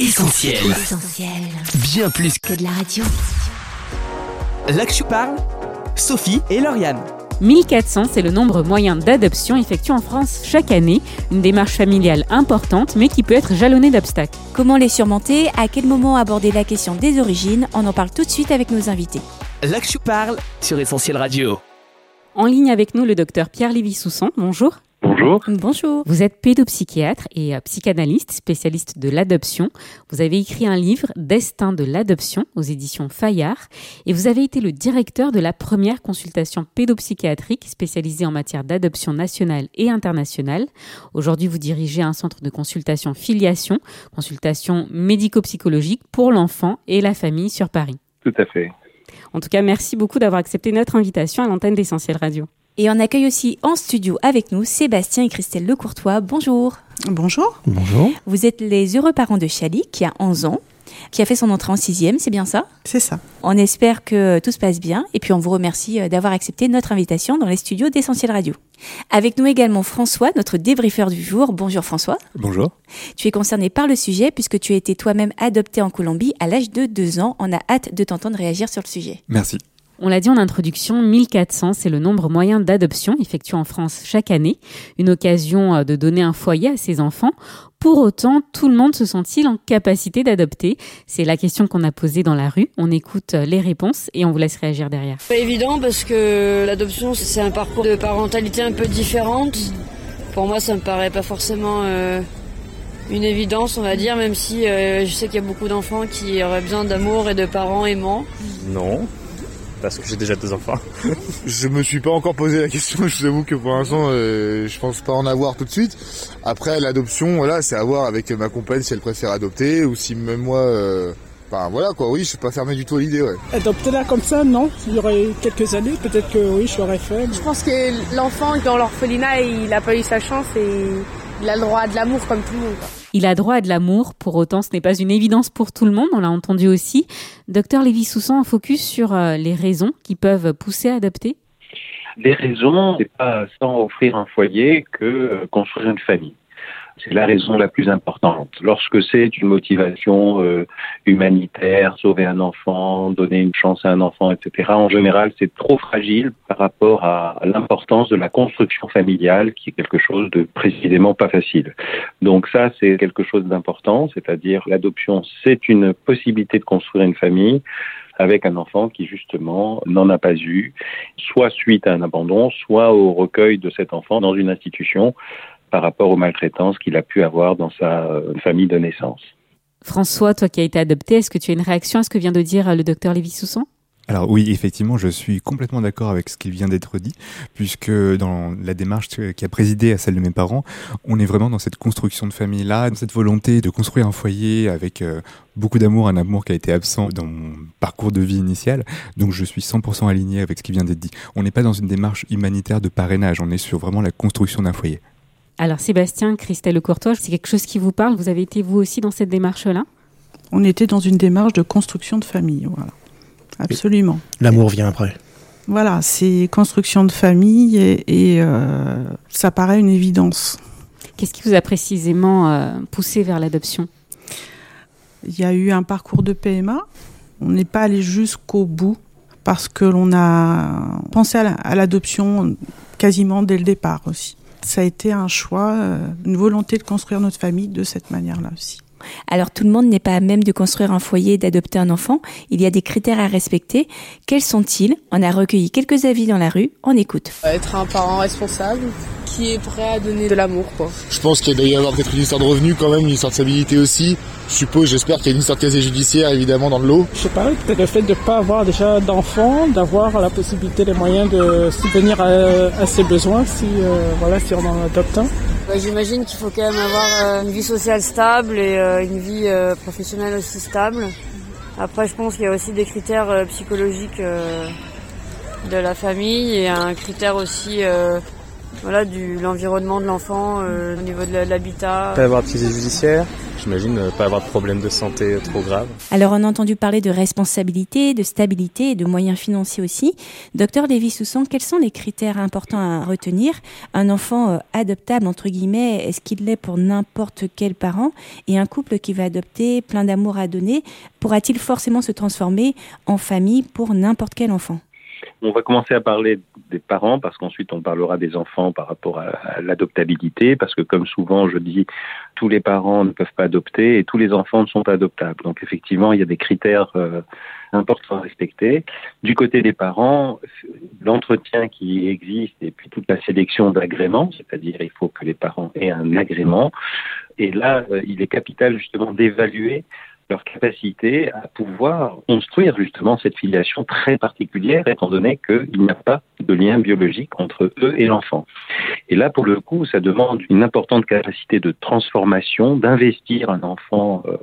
Essentiel. Essentiel. Bien plus Que de la radio. Je parle, Sophie et Lauriane. 1400, c'est le nombre moyen d'adoptions effectuées en France chaque année, une démarche familiale importante mais qui peut être jalonnée d'obstacles. Comment les surmonter? À quel moment aborder la question des origines? On en parle tout de suite avec nos invités. Je parle sur Essentiel Radio. En ligne avec nous, le docteur Pierre Lévy-Soussan. Bonjour. Bonjour. Bonjour. Vous êtes pédopsychiatre et euh, psychanalyste, spécialiste de l'adoption. Vous avez écrit un livre, Destin de l'adoption, aux éditions Fayard, et vous avez été le directeur de la première consultation pédopsychiatrique spécialisée en matière d'adoption nationale et internationale. Aujourd'hui, vous dirigez un centre de consultation filiation, consultation médico-psychologique pour l'enfant et la famille sur Paris. Tout à fait. En tout cas, merci beaucoup d'avoir accepté notre invitation à l'antenne d'Essentiel Radio. Et on accueille aussi en studio avec nous Sébastien et Christelle Lecourtois. Bonjour. Bonjour. Bonjour. Vous êtes les heureux parents de Chali, qui a 11 ans, qui a fait son entrée en sixième, c'est bien ça? C'est ça. On espère que tout se passe bien et puis on vous remercie euh, d'avoir accepté notre invitation dans les studios d'Essentiel Radio. Avec nous également François, notre débriefeur du jour. Bonjour François. Bonjour. Tu es concerné par le sujet puisque tu as été toi-même adopté en Colombie à l'âge de 2 ans. On a hâte de t'entendre réagir sur le sujet. Merci. On l'a dit en introduction, 1400, c'est le nombre moyen d'adoptions effectuées en France chaque année, une occasion euh, de donner un foyer à ses enfants. Pour autant, tout le monde se sent-il en capacité d'adopter? C'est la question qu'on a posée dans la rue. On écoute euh, les réponses et on vous laisse réagir derrière. Pas évident parce que l'adoption c'est un parcours de parentalité un peu différente. Pour moi ça me paraît pas forcément euh, une évidence on va dire même si euh, je sais qu'il y a beaucoup d'enfants qui auraient besoin d'amour et de parents aimants. Non, parce que j'ai déjà deux enfants. Je me suis pas encore posé la question, je vous avoue que pour l'instant euh, je pense pas en avoir tout de suite. Après l'adoption, voilà, c'est à voir avec ma compagne si elle préfère adopter ou si même moi euh, Enfin voilà quoi, oui, je suis pas fermé du tout à l'idée, ouais. Adopter là comme ça, non? Il y aurait quelques années, peut-être que oui, je l'aurais fait. Je pense que l'enfant dans l'orphelinat, il a pas eu sa chance et il a le droit à de l'amour comme tout le monde. Il a droit à de l'amour, pour autant ce n'est pas une évidence pour tout le monde, on l'a entendu aussi. Docteur Lévy-Soussan, un focus sur euh, les raisons qui peuvent pousser à adopter? Les raisons, c'est pas sans offrir un foyer que euh, construire une famille. C'est la raison la plus importante. Lorsque c'est une motivation euh, humanitaire, sauver un enfant, donner une chance à un enfant, etc., en général, c'est trop fragile par rapport à, l'importance de la construction familiale, qui est quelque chose de précisément pas facile. Donc ça, c'est quelque chose d'important, c'est-à-dire l'adoption, c'est une possibilité de construire une famille avec un enfant qui justement n'en a pas eu, soit suite à un abandon, soit au recueil de cet enfant dans une institution par rapport aux maltraitances qu'il a pu avoir dans sa euh, famille de naissance. François, toi qui as été adopté, est-ce que tu as une réaction à ce que vient de dire euh, le docteur Lévy-Soussan Alors oui, effectivement, je suis complètement d'accord avec ce qui vient d'être dit, puisque dans la démarche qui a présidé à celle de mes parents, on est vraiment dans cette construction de famille-là, dans cette volonté de construire un foyer avec euh, beaucoup d'amour, un amour qui a été absent dans mon parcours de vie initial. Donc je suis 100% aligné avec ce qui vient d'être dit. On n'est pas dans une démarche humanitaire de parrainage, on est sur vraiment la construction d'un foyer. Alors Sébastien, Christelle Lecourtois, c'est quelque chose qui vous parle? Vous avez été vous aussi dans cette démarche-là? On était dans une démarche de construction de famille, voilà. Absolument. L'amour vient après. Voilà, c'est construction de famille et, et euh, ça paraît une évidence. Qu'est-ce qui vous a précisément euh, poussé vers l'adoption? Il y a eu un parcours de PMA. On n'est pas allé jusqu'au bout parce que l'on a pensé à l'adoption quasiment dès le départ aussi ça a été un choix, euh, une volonté de construire notre famille de cette manière-là aussi. Alors tout le monde n'est pas à même de construire un foyer et d'adopter un enfant. Il y a des critères à respecter. Quels sont-ils? On a recueilli quelques avis dans la rue. On écoute. Être un parent responsable qui est prêt à donner de l'amour. Quoi. Je pense qu'il doit y avoir peut-être une histoire de revenus quand même, une histoire de stabilité aussi. Je suppose, j'espère qu'il y a une histoire de casier judiciaire évidemment dans le lot. Je sais pas, peut-être le fait de ne pas avoir déjà d'enfants, d'avoir la possibilité, les moyens de subvenir à, à ses besoins si, euh, voilà, si on en adopte un. Bah, J'imagine qu'il faut quand même avoir euh, une vie sociale stable et euh, une vie euh, professionnelle aussi stable. Après, je pense qu'il y a aussi des critères euh, psychologiques euh, de la famille et un critère aussi euh, voilà, du l'environnement de l'enfant, euh, au niveau de l'habitat. Pas avoir de saisie judiciaire, j'imagine, euh, pas avoir de problème de santé trop grave. Alors on a entendu parler de responsabilité, de stabilité et de moyens financiers aussi. Docteur Lévy-Soussan, quels sont les critères importants à retenir? Un enfant euh, adoptable, entre guillemets, est-ce qu'il l'est pour n'importe quel parent? Et un couple qui va adopter, plein d'amour à donner, pourra-t-il forcément se transformer en famille pour n'importe quel enfant? On va commencer à parler des parents parce qu'ensuite on parlera des enfants par rapport à, l'adoptabilité parce que comme souvent je dis tous les parents ne peuvent pas adopter et tous les enfants ne sont pas adoptables. Donc effectivement il y a des critères euh, importants à respecter. Du côté des parents, l'entretien qui existe et puis toute la sélection d'agréments, c'est-à-dire il faut que les parents aient un agrément. Et là, euh, il est capital justement d'évaluer leur capacité à pouvoir construire justement cette filiation très particulière, étant donné qu'il n'y a pas de lien biologique entre eux et l'enfant. Et là, pour le coup, ça demande une importante capacité de transformation, d'investir un enfant euh,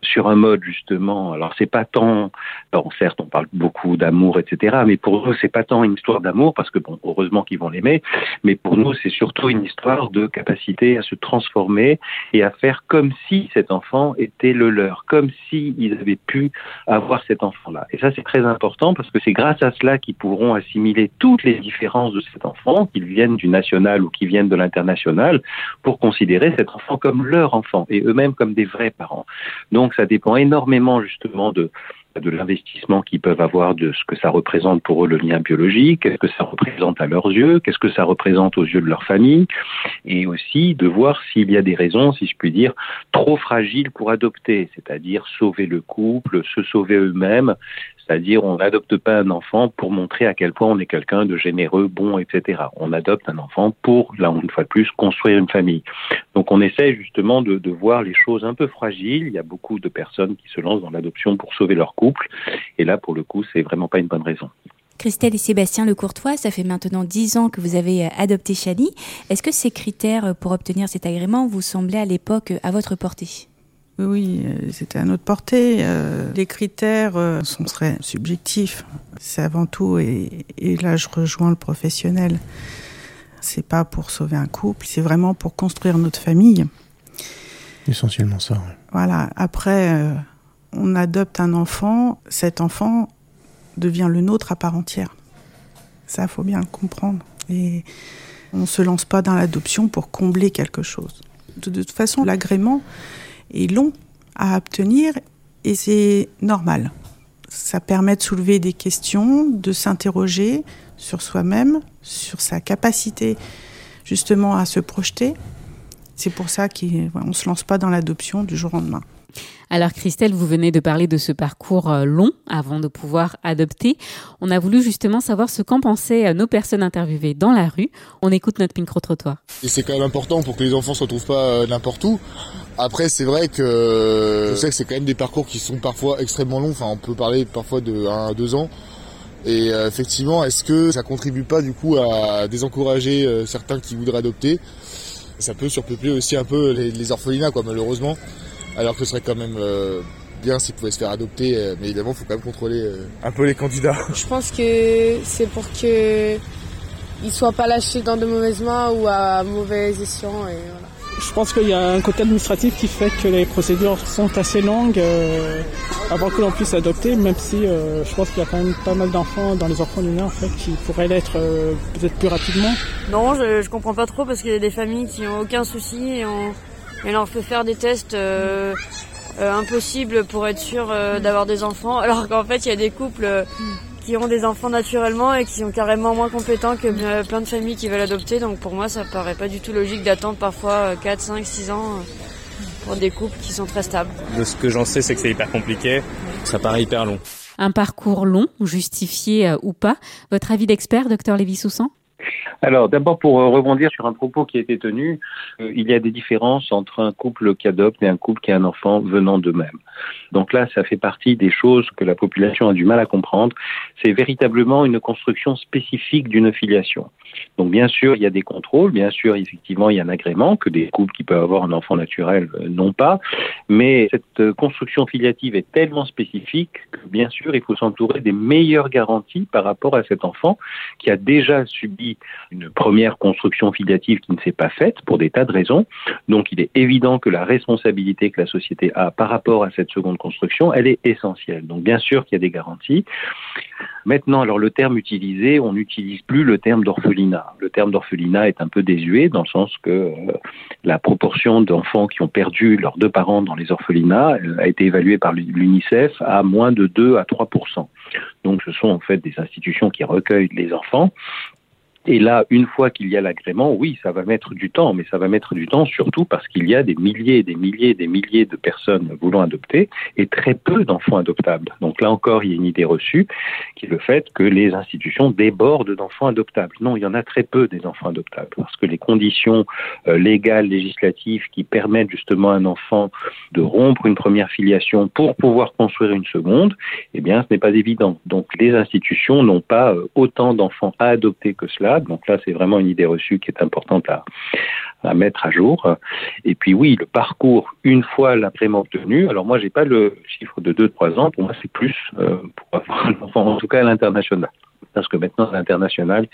sur un mode justement. Alors, c'est pas tant, bon, certes, on parle beaucoup d'amour, etc., mais pour eux, c'est pas tant une histoire d'amour parce que bon, heureusement qu'ils vont l'aimer, mais pour nous, c'est surtout une histoire de capacité à se transformer et à faire comme si cet enfant était le leur, comme s'ils avaient pu avoir cet enfant-là. Et ça, c'est très important parce que c'est grâce à cela qu'ils pourront assimiler toutes les différences de cet enfant, qu'ils viennent du national ou qu'ils viennent de l'international, pour considérer cet enfant comme leur enfant et eux-mêmes comme des vrais parents. Donc, ça dépend énormément justement de de l'investissement qu'ils peuvent avoir, de ce que ça représente pour eux le lien biologique, qu'est-ce que ça représente à leurs yeux, qu'est-ce que ça représente aux yeux de leur famille, et aussi de voir s'il y a des raisons, si je puis dire, trop fragiles pour adopter, c'est-à-dire sauver le couple, se sauver eux-mêmes, c'est-à-dire, on n'adopte pas un enfant pour montrer à quel point on est quelqu'un de généreux, bon, etc. On adopte un enfant pour, là, une fois de plus, construire une famille. Donc, on essaie justement de, voir les choses un peu fragiles. Il y a beaucoup de personnes qui se lancent dans l'adoption pour sauver leur couple. Et là, pour le coup, c'est vraiment pas une bonne raison. Christelle et Sébastien Lecourtois, ça fait maintenant dix ans que vous avez adopté Chali. Est-ce que ces critères pour obtenir cet agrément vous semblaient à l'époque à votre portée? Oui, euh, c'était à notre portée. Euh, les critères euh, sont très subjectifs. C'est avant tout, et, là je rejoins le professionnel, c'est pas pour sauver un couple, c'est vraiment pour construire notre famille. Essentiellement ça. Voilà. Après, on adopte un enfant, cet enfant devient le nôtre à part entière. Ça, faut bien le comprendre. Et on se lance pas dans l'adoption pour combler quelque chose. De toute façon, l'agrément, est long à obtenir et c'est normal. Ça permet de soulever des questions, de s'interroger sur soi-même, sur sa capacité justement à se projeter. C'est pour ça qu'on ne se lance pas dans l'adoption du jour au lendemain. Alors Christelle, vous venez de parler de ce parcours euh, long avant de pouvoir adopter. On a voulu justement savoir ce qu'en pensaient euh, nos personnes interviewées dans la rue. On écoute notre micro-trottoir. Et c'est quand même important pour que les enfants se retrouvent pas euh, n'importe où. Après, c'est vrai que je sais que c'est quand même des parcours qui sont parfois extrêmement longs. Enfin, on peut parler parfois de 1 à 2 ans. Et effectivement, est-ce que ça contribue pas du coup à désencourager certains qui voudraient adopter? Ça peut surpeupler aussi un peu les, les orphelinats, quoi, malheureusement alors que ce serait quand même euh, bien s'ils pouvaient se faire adopter, euh, mais évidemment, il faut quand même contrôler euh, un peu les candidats. Je pense que c'est pour que ne soient pas lâchés dans de mauvaises mains ou à mauvais escient. Et Je pense qu'il y a un côté administratif qui fait que les procédures sont assez longues avant que l'on puisse adopter, même si je pense qu'il y a quand même pas mal d'enfants dans les enfants en fait qui pourraient l'être peut-être plus rapidement. Non, je, je comprends pas trop parce qu'il y a des familles qui ont aucun souci et elle leur fait faire des tests euh, euh, impossibles pour être sûr euh, d'avoir des enfants, alors qu'en fait il y a des couples qui ont des enfants naturellement et qui sont carrément moins compétents que plein de familles qui veulent adopter. Donc pour moi ça paraît pas du tout logique d'attendre parfois 4, 5, 6 ans pour des couples qui sont très stables. De ce que j'en sais c'est que c'est hyper compliqué, ça paraît hyper long. Un parcours long, justifié ou pas. Votre avis d'expert, docteur Lévy-Soussan alors, d'abord, pour euh, rebondir sur un propos qui a été tenu, euh, il y a des différences entre un couple qui adopte et un couple qui a un enfant venant d'eux-mêmes. Donc là, ça fait partie des choses que la population a du mal à comprendre. C'est véritablement une construction spécifique d'une filiation. Donc bien sûr, il y a des contrôles, bien sûr, effectivement, il y a un agrément que des couples qui peuvent avoir un enfant naturel euh, n'ont pas, mais cette construction filiative est tellement spécifique que bien sûr, il faut s'entourer des meilleures garanties par rapport à cet enfant qui a déjà subi une première construction filiative qui ne s'est pas faite pour des tas de raisons. Donc il est évident que la responsabilité que la société a par rapport à cette seconde construction, elle est essentielle. Donc bien sûr qu'il y a des garanties. Maintenant, alors le terme utilisé, on n'utilise plus le terme d'orphelinat. Le terme d'orphelinat est un peu désuet dans le sens que euh, la proportion d'enfants qui ont perdu leurs deux parents dans les orphelinats euh, a été évaluée par l'UNICEF à moins de 2 à 3 donc ce sont en fait des institutions qui recueillent les enfants et là, une fois qu'il y a l'agrément, oui, ça va mettre du temps, mais ça va mettre du temps surtout parce qu'il y a des milliers, des milliers, des milliers de personnes voulant adopter et très peu d'enfants adoptables. Donc là encore, il y a une idée reçue qui est le fait que les institutions débordent d'enfants adoptables. Non, il y en a très peu des enfants adoptables parce que les conditions euh, légales, législatives qui permettent justement à un enfant de rompre une première filiation pour pouvoir construire une seconde, eh bien, ce n'est pas évident. Donc les institutions n'ont pas euh, autant d'enfants à adopter que cela donc là, c'est vraiment une idée reçue qui est importante à, mettre à jour. Et puis oui, le parcours, une fois l'agrément obtenu, alors moi, j'ai pas le chiffre de 2-3 ans, pour moi, c'est plus euh, pour avoir un enfant, en tout cas à l'international. Parce que maintenant, à l'international,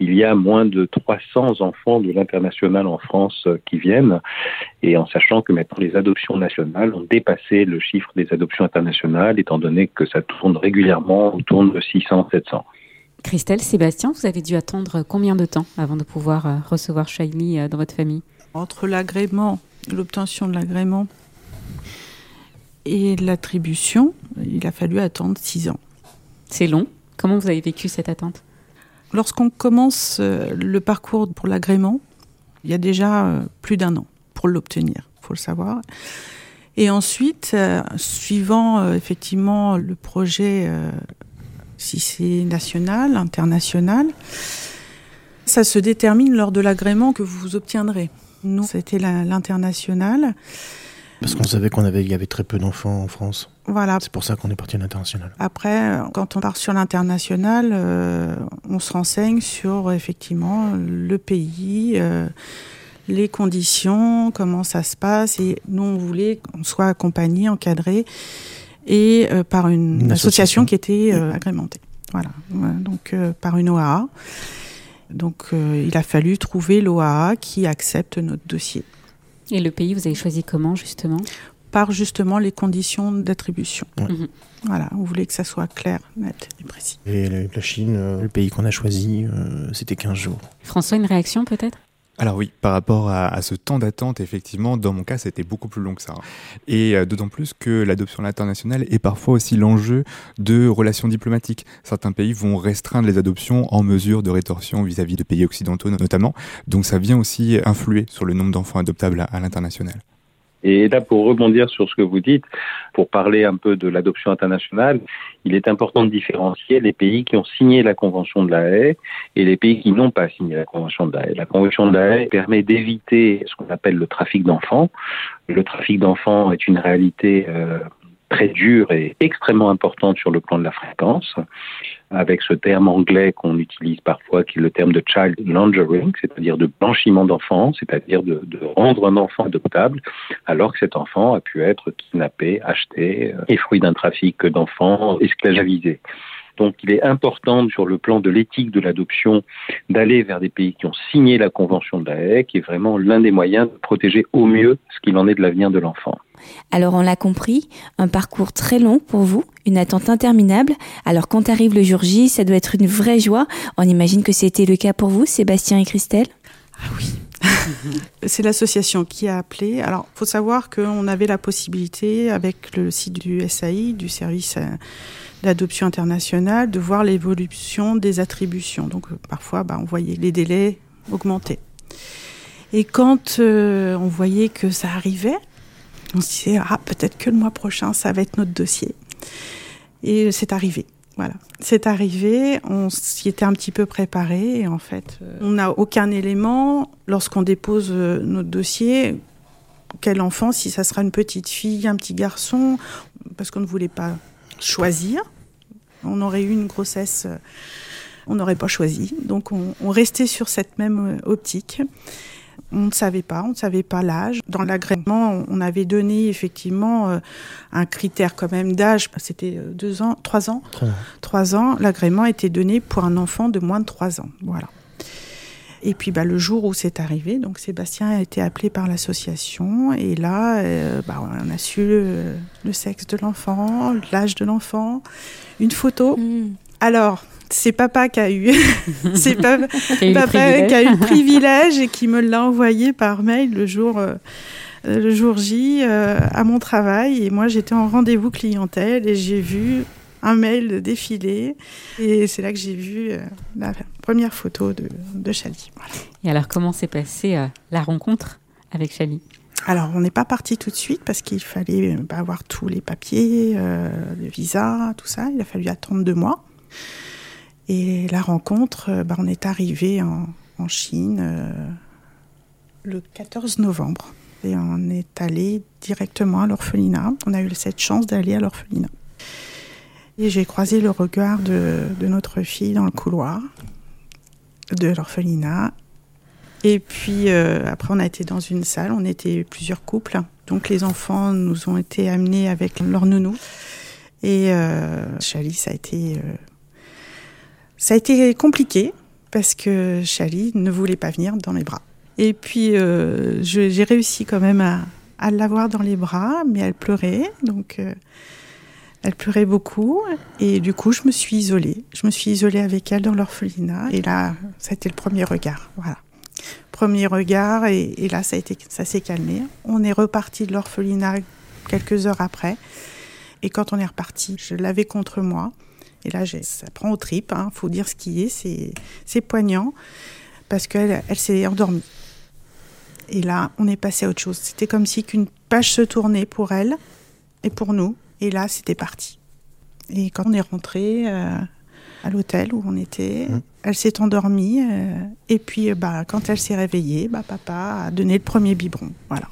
il y a moins de 300 enfants de l'international en France euh, qui viennent. Et en sachant que maintenant, les adoptions nationales ont dépassé le chiffre des adoptions internationales, étant donné que ça tourne régulièrement autour de 600-700. Christelle, Sébastien, vous avez dû attendre combien de temps avant de pouvoir euh, recevoir Shaili euh, dans votre famille? Entre l'agrément, l'obtention de l'agrément et l'attribution, il a fallu attendre six ans. C'est long. Comment vous avez vécu cette attente? Lorsqu'on commence euh, le parcours pour l'agrément, il y a déjà plus d'un an pour l'obtenir, il faut le savoir. Et ensuite, suivant effectivement le projet si c'est national, international. Ça se détermine lors de l'agrément que vous obtiendrez. Nous, c'était l'international. Parce qu'on savait qu'on avait, il y avait très peu d'enfants en France. Voilà. C'est pour ça qu'on est parti à l'international. Après, quand on part sur l'international, euh, on se renseigne sur effectivement le pays, euh, les conditions, comment ça se passe. Et nous, on voulait qu'on soit accompagné, encadré et euh, par une, association. qui était euh, agrémentée. Voilà, donc euh, par une OAA. Donc il a fallu trouver l'OAA qui accepte notre dossier. Et le pays, vous avez choisi comment justement? Par justement les conditions d'attribution. Mhm. Voilà, on voulait que ça soit clair, net et précis. Et la Chine, le pays qu'on a choisi, c'était 15 jours. François, une réaction peut-être? Alors oui, par rapport à, ce temps d'attente, effectivement, dans mon cas, c'était beaucoup plus long que ça. Et euh, d'autant plus que l'adoption internationale est parfois aussi l'enjeu de relations diplomatiques. Certains pays vont restreindre les adoptions en mesure de rétorsion vis-à-vis de pays occidentaux notamment. Donc ça vient aussi influer sur le nombre d'enfants adoptables à l'international. Et là, pour rebondir sur ce que vous dites, pour parler un peu de l'adoption internationale, il est important de différencier les pays qui ont signé la Convention de la Haye et les pays qui n'ont pas signé la Convention de la Haye. La Convention de la Haye permet d'éviter ce qu'on appelle le trafic d'enfants. Le trafic d'enfants est une réalité euh, très dure et extrêmement importante sur le plan de la fréquence, avec ce terme anglais qu'on utilise parfois, qui est le terme de child laundering, c'est-à-dire de blanchiment d'enfants, c'est-à-dire de, de, rendre un enfant adoptable, alors que cet enfant a pu être kidnappé, acheté, et fruit d'un trafic d'enfants esclavagisés. Donc il est important sur le plan de l'éthique de l'adoption d'aller vers des pays qui ont signé la Convention de la Haye, qui est vraiment l'un des moyens de protéger au mieux ce qu'il en est de l'avenir de l'enfant. Alors on l'a compris, un parcours très long pour vous, une attente interminable. Alors quand arrive le jour J, ça doit être une vraie joie. On imagine que c'était le cas pour vous, Sébastien et Christelle? Ah oui. C'est l'association qui a appelé. Alors, faut savoir qu'on avait la possibilité, avec le site du SAI, du service euh, d'adoption internationale, de voir l'évolution des attributions. Donc, euh, parfois, bah, on voyait les délais augmenter. Et quand euh, on voyait que ça arrivait, on se disait, ah, peut-être que le mois prochain, ça va être notre dossier. Et c'est arrivé. Voilà, c'est arrivé, on s'y était un petit peu préparé en fait, euh, on n'a aucun élément lorsqu'on dépose euh, notre dossier. Quel enfant, si ça sera une petite fille, un petit garçon, parce qu'on ne voulait pas choisir. On aurait eu une grossesse, euh, on n'aurait pas choisi. Donc on, on restait sur cette même optique. On ne savait pas, on ne savait pas l'âge. Dans l'agrément, on avait donné effectivement euh, un critère quand même d'âge. C'était euh, deux ans, trois ans. Trois ans. L'agrément était donné pour un enfant de moins de trois ans. Voilà. Et puis bah, le jour où c'est arrivé, donc Sébastien a été appelé par l'association et là, euh, bah, on a su le, le sexe de l'enfant, l'âge de l'enfant, une photo. Hmm. Alors, c'est papa qui a eu, c'est papa qui a eu le privilège. et qui me l'a envoyé par mail le jour, euh, le jour J euh, à mon travail. Et moi, j'étais en rendez-vous clientèle et j'ai vu un mail défiler. Et c'est là que j'ai vu euh, la première photo de, de Chali. Voilà. Et alors, comment s'est passée la rencontre avec Chali? Alors, on n'est pas parti tout de suite parce qu'il fallait bah, avoir tous les papiers, le visa, tout ça. Il a fallu attendre deux mois. Et la rencontre, euh, bah, on est arrivé en, Chine euh, le 14 novembre. Et on est allé directement à l'orphelinat. On a eu cette chance d'aller à l'orphelinat. Et j'ai croisé le regard de, notre fille dans le couloir de l'orphelinat. Et puis euh, après, on a été dans une salle, on était plusieurs couples. Donc les enfants nous ont été amenés avec leur nounou. Et euh, Chali, ça a été, ça a été compliqué parce que Chali ne voulait pas venir dans mes bras. Et puis euh, j'ai réussi quand même à, à l'avoir dans les bras, mais elle pleurait, donc euh, elle pleurait beaucoup. Et du coup, je me suis isolée. Je me suis isolée avec elle dans l'orphelinat. Et là, ça a été le premier regard. Voilà premier regard et, et là ça a été ça s'est calmé. On est reparti de l'orphelinat quelques heures après et quand on est reparti, je l'avais contre moi et là ça prend aux tripes, hein, faut dire ce qui est, c'est c'est poignant parce qu'elle elle s'est endormie. Et là, on est passé à autre chose. C'était comme si qu'une page se tournait pour elle et pour nous et là c'était parti. Et quand on est rentré euh, à l'hôtel où on était. Elle s'est endormie euh, et puis euh, bah, quand elle s'est réveillée, bah, papa a donné le premier biberon. Voilà.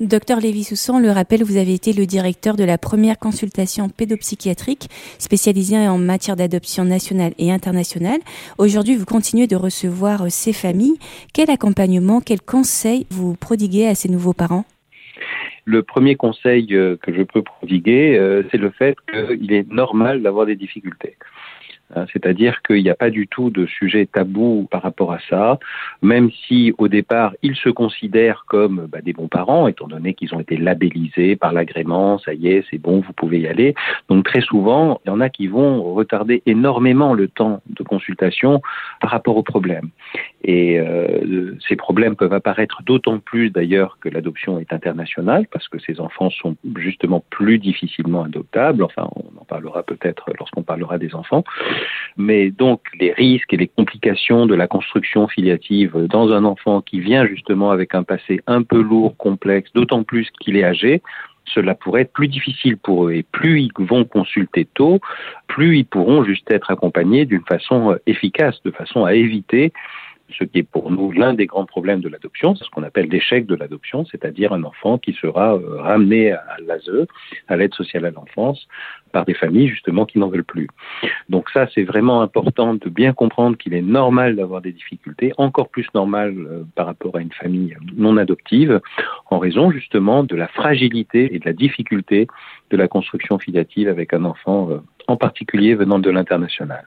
Docteur Lévy-Soussan, le rappelle, vous avez été le directeur de la première consultation pédopsychiatrique spécialisée en matière d'adoption nationale et internationale. Aujourd'hui, vous continuez de recevoir euh, ces familles. Quel accompagnement, quels conseils vous prodiguez à ces nouveaux parents? Le premier conseil euh, que je peux prodiguer, euh, c'est le fait qu'il est normal d'avoir des difficultés. Hein, C'est-à-dire qu'il n'y a pas du tout de sujet tabou par rapport à ça, même si au départ ils se considèrent comme bah, des bons parents, étant donné qu'ils ont été labellisés par l'agrément, ça y est, c'est bon, vous pouvez y aller. Donc très souvent, il y en a qui vont retarder énormément le temps de consultation par rapport aux problèmes. Et euh, ces problèmes peuvent apparaître d'autant plus d'ailleurs que l'adoption est internationale, parce que ces enfants sont justement plus difficilement adoptables. Enfin, on en parlera peut-être lorsqu'on parlera des enfants. Mais donc, les risques et les complications de la construction filiative dans un enfant qui vient justement avec un passé un peu lourd, complexe, d'autant plus qu'il est âgé, cela pourrait être plus difficile pour eux. Et plus ils vont consulter tôt, plus ils pourront juste être accompagnés d'une façon euh, efficace, de façon à éviter ce qui est pour nous l'un des grands problèmes de l'adoption, c'est ce qu'on appelle l'échec de l'adoption, c'est-à-dire un enfant qui sera euh, ramené à l'ASE, à l'aide sociale à l'enfance, par des familles justement qui n'en veulent plus. Donc ça, c'est vraiment important de bien comprendre qu'il est normal d'avoir des difficultés, encore plus normal euh, par rapport à une famille non adoptive, en raison justement de la fragilité et de la difficulté de la construction filiative avec un enfant, euh, en particulier venant de l'international.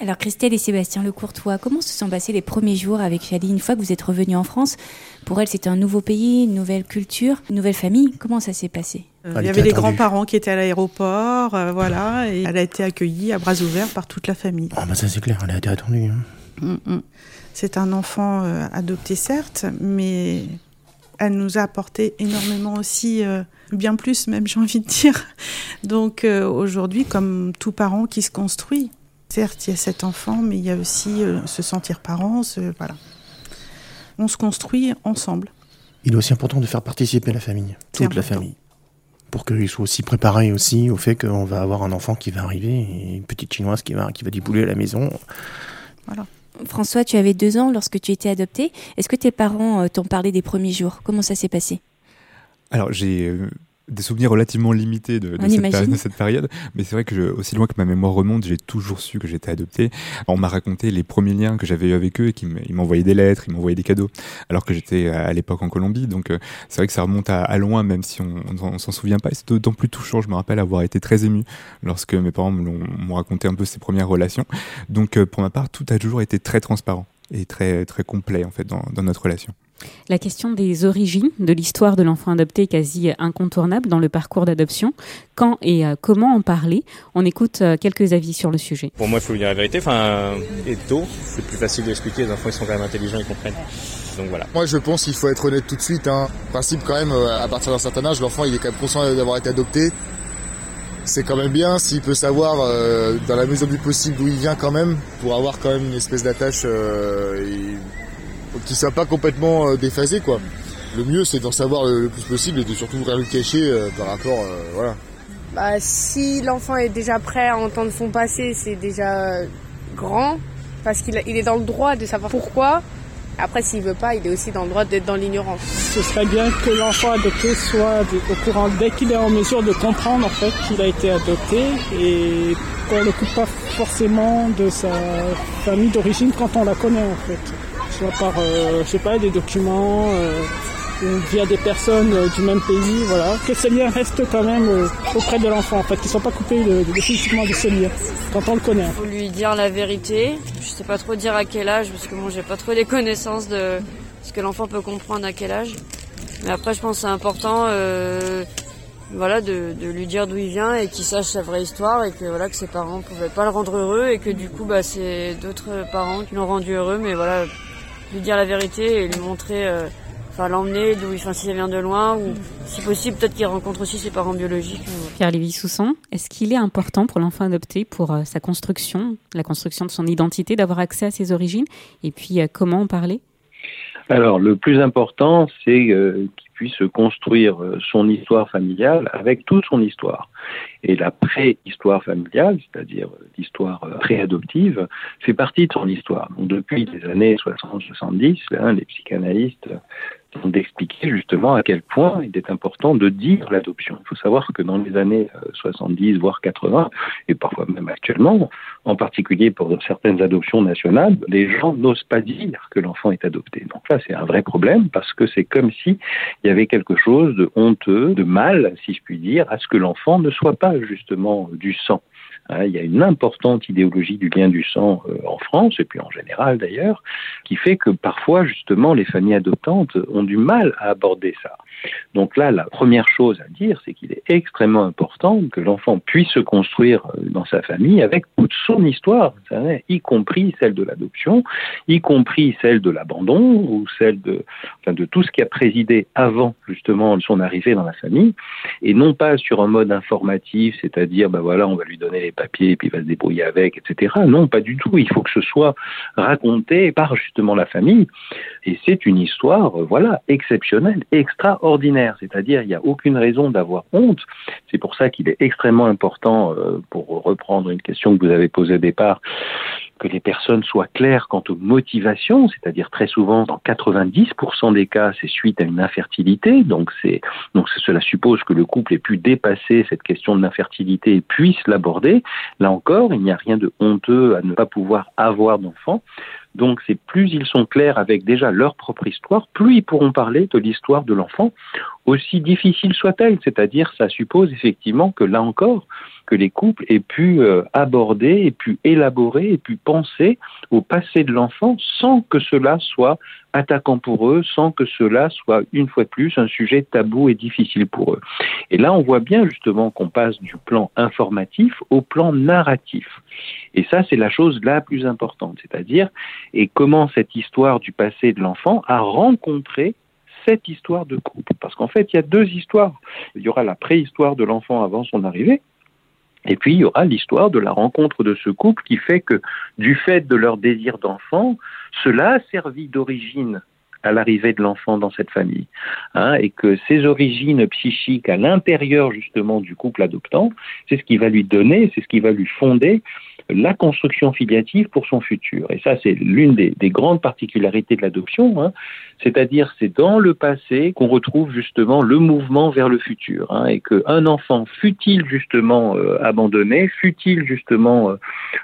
Alors Christelle et Sébastien Lecourtois, comment se sont passés les premiers jours avec Chali une fois que vous êtes revenus en France Pour elle, c'était un nouveau pays, une nouvelle culture, une nouvelle famille. Comment ça s'est passé Euh, il y avait les grands-parents qui étaient à l'aéroport, euh, voilà, et elle a été accueillie à bras ouverts par toute la famille. Ah bah ça c'est clair, elle a été attendue. hein. Mm, mm. C'est un enfant euh, adopté certes, mais elle nous a apporté énormément aussi, euh, bien plus même j'ai envie de dire. Donc euh, aujourd'hui, comme tout parent qui se construit, certes il y a cet enfant, mais il y a aussi euh, se sentir parent, se- voilà. On se construit ensemble. Il est aussi important de faire participer la famille, toute la famille, pour qu'ils soient aussi préparés aussi au fait qu'on va avoir un enfant qui va arriver et une petite chinoise qui va, qui va débouler à la maison. Voilà. François, tu avais deux ans lorsque tu étais adopté. Est-ce que tes parents euh, t'ont parlé des premiers jours? Comment ça s'est passé? Alors, j'ai euh, des souvenirs relativement limités de, de cette, période, de cette période, mais c'est vrai que je- aussi loin que ma mémoire remonte, j'ai toujours su que j'étais adopté. On m'a raconté les premiers liens que j'avais eu avec eux et qu'ils m'envoyaient des lettres, ils m'envoyaient des cadeaux, alors que j'étais à l'époque en Colombie. Donc, euh, c'est vrai que ça remonte à, à loin, même si on, on, on s'en souvient pas. Et c'est d'autant plus touchant. Je me rappelle avoir été très ému lorsque mes parents m'ont raconté un peu ces premières relations. Donc, euh, pour ma part, tout a toujours été très transparent. et très, très complet en fait dans, dans notre relation. La question des origines de l'histoire de l'enfant adopté est quasi incontournable dans le parcours d'adoption. Quand et euh, comment en parler? On écoute euh, quelques avis sur le sujet. Pour moi, il faut dire la vérité. Enfin, et tôt, c'est plus facile d'expliquer. Les enfants, ils sont quand même intelligents, ils comprennent. Donc voilà. Moi, je pense qu'il faut être honnête tout de suite. Hein. Principe, quand même, euh, à partir d'un certain âge, l'enfant, il est quand même conscient d'avoir été adopté. C'est quand même bien s'il peut savoir, dans la mesure du possible, d'où il vient quand même, pour avoir quand même une espèce d'attache. Et qu'il soit pas complètement euh, déphasé quoi. Le mieux c'est d'en savoir le, plus possible et de surtout rien le cacher euh, par rapport euh, voilà. Bah, si l'enfant est déjà prêt à entendre son passé, c'est déjà grand parce qu'il il est dans le droit de savoir pourquoi. Après, s'il veut pas, il est aussi dans le droit d'être dans l'ignorance. Ce serait bien que l'enfant adopté soit au courant dès qu'il est en mesure de comprendre en fait qu'il a été adopté et qu'on ne coupe pas forcément de sa famille d'origine quand on la connaît en fait soit par, euh, je sais pas, des documents euh, via des personnes euh, du même pays, voilà, que ces liens restent quand même auprès de l'enfant, en fait, qu'ils soient pas coupés définitivement de ces liens, quand on le connaît. Il faut lui dire la vérité. Je sais pas trop dire à quel âge, parce que bon, j'ai pas trop les connaissances de ce que l'enfant peut comprendre à quel âge. Mais après, je pense que c'est important voilà, de, lui dire d'où il vient et qu'il sache sa vraie histoire et que voilà que ses parents pouvaient pas le rendre heureux et que du coup bah c'est d'autres parents qui l'ont rendu heureux mais voilà lui dire la vérité et lui montrer, euh, enfin l'emmener d'où, enfin s'il vient de loin ou si possible peut-être qu'il rencontre aussi ses parents biologiques. Pierre Lévy Soussan, est-ce qu'il est important pour l'enfant adopté pour euh, sa construction, la construction de son identité, d'avoir accès à ses origines et puis euh, comment en parler? Alors, le plus important, c'est qu'il puisse construire son histoire familiale avec toute son histoire. Et la pré-histoire familiale, c'est-à-dire l'histoire pré-adoptive, fait partie de son histoire. Donc, depuis les années 60-70, les psychanalystes d'expliquer justement à quel point il est important de dire l'adoption. Il faut savoir que dans les années 70, voire 80, et parfois même actuellement, en particulier pour certaines adoptions nationales, les gens n'osent pas dire que l'enfant est adopté. Donc là, c'est un vrai problème parce que c'est comme si il y avait quelque chose de honteux, de mal, si je puis dire, à ce que l'enfant ne soit pas justement du sang. Hein, il y a une importante idéologie du lien du sang euh, en France, et puis en général d'ailleurs, qui fait que parfois, justement, les familles adoptantes ont du mal à aborder ça. Donc là, la première chose à dire, c'est qu'il est extrêmement important que l'enfant puisse se construire euh, dans sa famille avec toute son histoire, y compris celle de l'adoption, y compris celle de l'abandon ou celle de, enfin, de tout ce qui a présidé avant justement son arrivée dans la famille, et non pas sur un mode informatif, c'est-à-dire, ben voilà, on va lui donner les papiers et puis il va se débrouiller avec, etc. Non, pas du tout. Il faut que ce soit raconté par justement la famille, et c'est une histoire, euh, voilà, exceptionnelle, extraordinaire c'est-à-dire il n'y a aucune raison d'avoir honte. C'est pour ça qu'il est extrêmement important, euh, pour reprendre une question que vous avez posée au départ, que les personnes soient claires quant aux motivations, c'est-à-dire très souvent, dans 90% des cas, c'est suite à une infertilité, donc c'est donc cela suppose que le couple ait pu dépasser cette question de l'infertilité et puisse l'aborder. Là encore, il n'y a rien de honteux à ne pas pouvoir avoir d'enfants. Donc c'est plus ils sont clairs avec déjà leur propre histoire, plus ils pourront parler de l'histoire de l'enfant, aussi difficile soit-elle. C'est-à-dire, ça suppose effectivement que là encore, que les couples aient pu euh, aborder, aient pu élaborer, aient pu penser au passé de l'enfant sans que cela soit attaquant pour eux, sans que cela soit une fois de plus un sujet tabou et difficile pour eux. Et là, on voit bien justement qu'on passe du plan informatif au plan narratif. Et ça, c'est la chose la plus importante, c'est-à-dire et comment cette histoire du passé de l'enfant a rencontré cette histoire de couple. Parce qu'en fait, il y a deux histoires. Il y aura la préhistoire de l'enfant avant son arrivée, et puis, il y aura l'histoire de la rencontre de ce couple qui fait que, du fait de leur désir d'enfant, cela a servi d'origine à l'arrivée de l'enfant dans cette famille. Hein, et que ces origines psychiques à l'intérieur justement du couple adoptant, c'est ce qui va lui donner, c'est ce qui va lui fonder la construction filiative pour son futur. Et ça, c'est l'une des, grandes particularités de l'adoption, hein. c'est-à-dire c'est dans le passé qu'on retrouve justement le mouvement vers le futur, hein, et qu'un enfant, fut-il justement euh, abandonné, fut-il justement euh,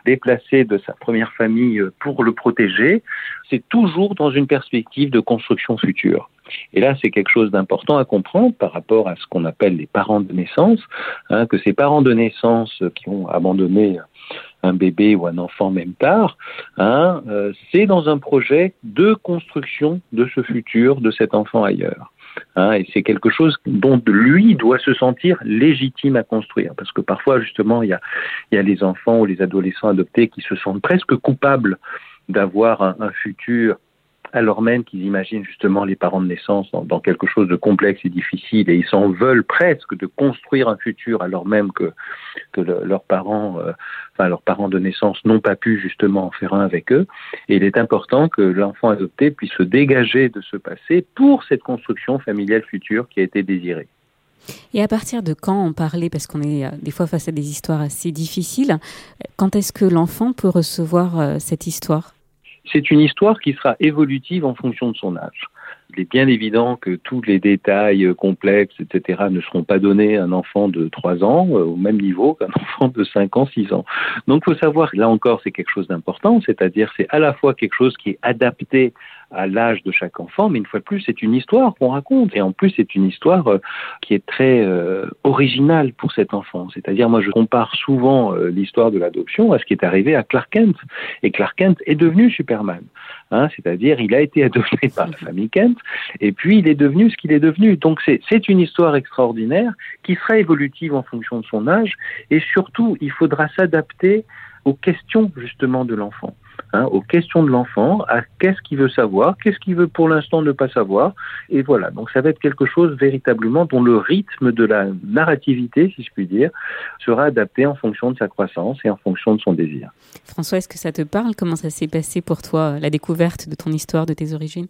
déplacé de sa première famille euh, pour le protéger, c'est toujours dans une perspective de construction future. Et là, c'est quelque chose d'important à comprendre par rapport à ce qu'on appelle les parents de naissance, hein, que ces parents de naissance qui ont abandonné un bébé ou un enfant même tard, hein, euh, c'est dans un projet de construction de ce futur, de cet enfant ailleurs. Hein, et c'est quelque chose dont lui doit se sentir légitime à construire. Parce que parfois, justement, il y a, les enfants ou les adolescents adoptés qui se sentent presque coupables d'avoir un futur alors même qu'ils imaginent justement les parents de naissance dans, quelque chose de complexe et difficile, et ils s'en veulent presque de construire un futur alors même que, que le, leurs parents, euh, leurs parents de naissance n'ont pas pu justement en faire un avec eux. Et il est important que l'enfant adopté puisse se dégager de ce passé pour cette construction familiale future qui a été désirée. Et à partir de quand on parlait, parce qu'on est euh, des fois face à des histoires assez difficiles, quand est-ce que l'enfant peut recevoir euh, cette histoire? C'est une histoire qui sera évolutive en fonction de son âge. Il est bien évident que tous les détails complexes, etc., ne seront pas donnés à un enfant de 3 ans euh, au même niveau qu'un enfant de 5 ans, 6 ans. Donc, il faut savoir, là encore, c'est quelque chose d'important, c'est-à-dire c'est à la fois quelque chose qui est adapté à l'âge de chaque enfant, mais une fois de plus, c'est une histoire qu'on raconte. Et en plus, c'est une histoire euh, qui est très euh, originale pour cet enfant. C'est-à-dire, moi, je compare souvent euh, l'histoire de l'adoption à ce qui est arrivé à Clark Kent. Et Clark Kent est devenu Superman. Hein, C'est-à-dire, il a été adopté par la famille Kent, et puis il est devenu ce qu'il est devenu. Donc, c'est une histoire extraordinaire qui sera évolutive en fonction de son âge, et surtout, il faudra s'adapter aux questions justement de l'enfant hein, aux questions de l'enfant, à qu'est-ce qu'il veut savoir, qu'est-ce qu'il veut pour l'instant ne pas savoir. Et voilà, donc ça va être quelque chose véritablement dont le rythme de la narrativité, si je puis dire, sera adapté en fonction de sa croissance et en fonction de son désir. François, est-ce que ça te parle? Comment ça s'est passé pour toi, la découverte de ton histoire, de tes origines?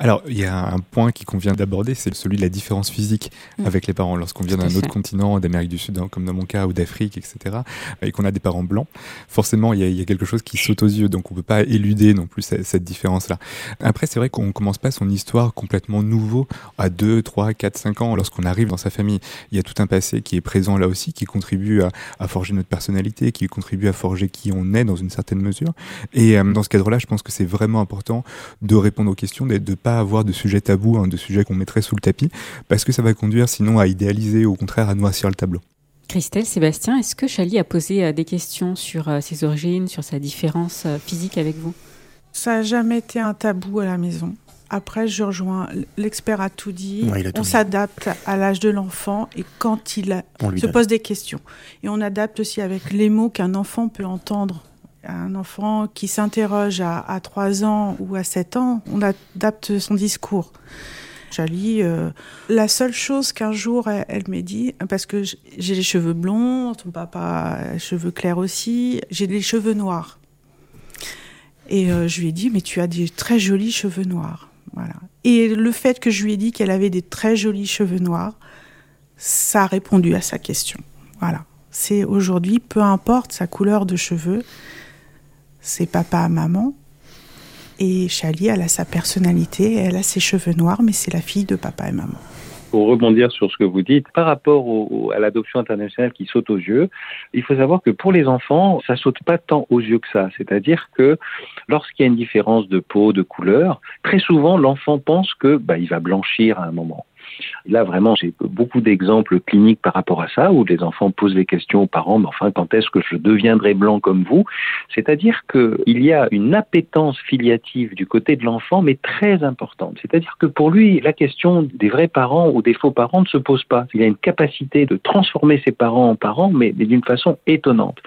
Alors, il y a un point qui convient d'aborder, c'est celui de la différence physique mmh. avec les parents. Lorsqu'on vient d'un autre continent, d'Amérique du Sud, hein, comme dans mon cas, ou d'Afrique, etc., et qu'on a des parents blancs, forcément, il y, a, il y, a, quelque chose qui saute aux yeux, donc on peut pas éluder non plus cette, cette différence-là. Après, c'est vrai qu'on commence pas son histoire complètement nouveau à 2, 3, 4, 5 ans lorsqu'on arrive dans sa famille. Il y a tout un passé qui est présent là aussi, qui contribue à, à forger notre personnalité, qui contribue à forger qui on est dans une certaine mesure. Et euh, dans ce cadre-là, je pense que c'est vraiment important de répondre aux questions, de ne pas avoir de sujets tabous, hein, de sujets qu'on mettrait sous le tapis, parce que ça va conduire sinon à idéaliser, au contraire à noircir le tableau. Christelle, Sébastien, est-ce que Chali a posé euh, des questions sur euh, ses origines, sur sa différence euh, physique avec vous? Ça n'a jamais été un tabou à la maison. Après, je rejoins, l'expert a tout dit. Ouais, a tout on s'adapte à l'âge de l'enfant et quand il a, se donne. pose des questions. Et on adapte aussi avec les mots qu'un enfant peut entendre un enfant qui s'interroge à, à 3 ans ou à 7 ans, on adapte son discours. Jali, euh, la seule chose qu'un jour elle, elle dit, parce que j'ai les cheveux blonds, ton papa a les cheveux clairs aussi, j'ai les cheveux noirs. Et euh, je lui ai dit, mais tu as des très jolis cheveux noirs. Voilà. Et le fait que je lui ai dit qu'elle avait des très jolis cheveux noirs, ça a répondu à sa question. Voilà. C'est aujourd'hui, peu importe sa couleur de cheveux, c'est papa, maman. Et Chali, elle a sa personnalité, elle a ses cheveux noirs, mais c'est la fille de papa et maman. Pour rebondir sur ce que vous dites, par rapport à l'adoption internationale qui saute aux yeux, il faut savoir que pour les enfants, ça saute pas tant aux yeux que ça. C'est-à-dire que lorsqu'il y a une différence de peau, de couleur, très souvent l'enfant pense que bah, il va blanchir à un moment. Là, vraiment, j'ai beaucoup d'exemples cliniques par rapport à ça, où les enfants posent les questions aux parents, mais enfin, quand est-ce que je deviendrai blanc comme vous? C'est-à-dire qu'il y a une appétence filiative du côté de l'enfant, mais très importante. C'est-à-dire que pour lui, la question des vrais parents ou des faux parents ne se pose pas. Il a une capacité de transformer ses parents en parents, mais, mais d'une façon étonnante.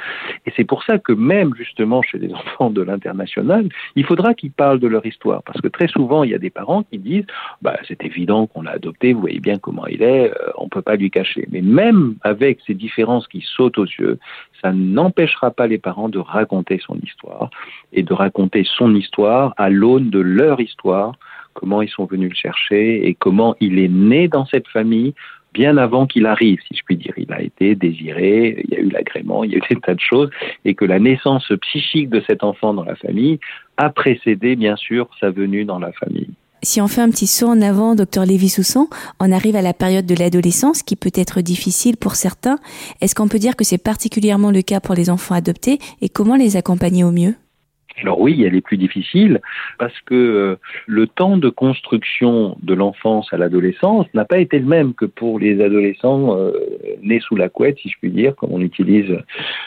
Et c'est pour ça que même, justement, chez les enfants de l'international, il faudra qu'ils parlent de leur histoire. Parce que très souvent, il y a des parents qui disent, bah, c'est évident qu'on l'a adopté, vous voyez bien comment il est, euh, on ne peut pas lui cacher. Mais même avec ces différences qui sautent aux yeux, ça n'empêchera pas les parents de raconter son histoire et de raconter son histoire à l'aune de leur histoire, comment ils sont venus le chercher et comment il est né dans cette famille bien avant qu'il arrive, si je puis dire. Il a été désiré, il y a eu l'agrément, il y a eu des tas de choses, et que la naissance psychique de cet enfant dans la famille a précédé, bien sûr, sa venue dans la famille. Si on fait un petit saut en avant, docteur Lévy-Soussan, on arrive à la période de l'adolescence qui peut être difficile pour certains. Est-ce qu'on peut dire que c'est particulièrement le cas pour les enfants adoptés et comment les accompagner au mieux? Alors oui, elle est plus difficile parce que euh, le temps de construction de l'enfance à l'adolescence n'a pas été le même que pour les adolescents euh, nés sous la couette, si je puis dire, comme on utilise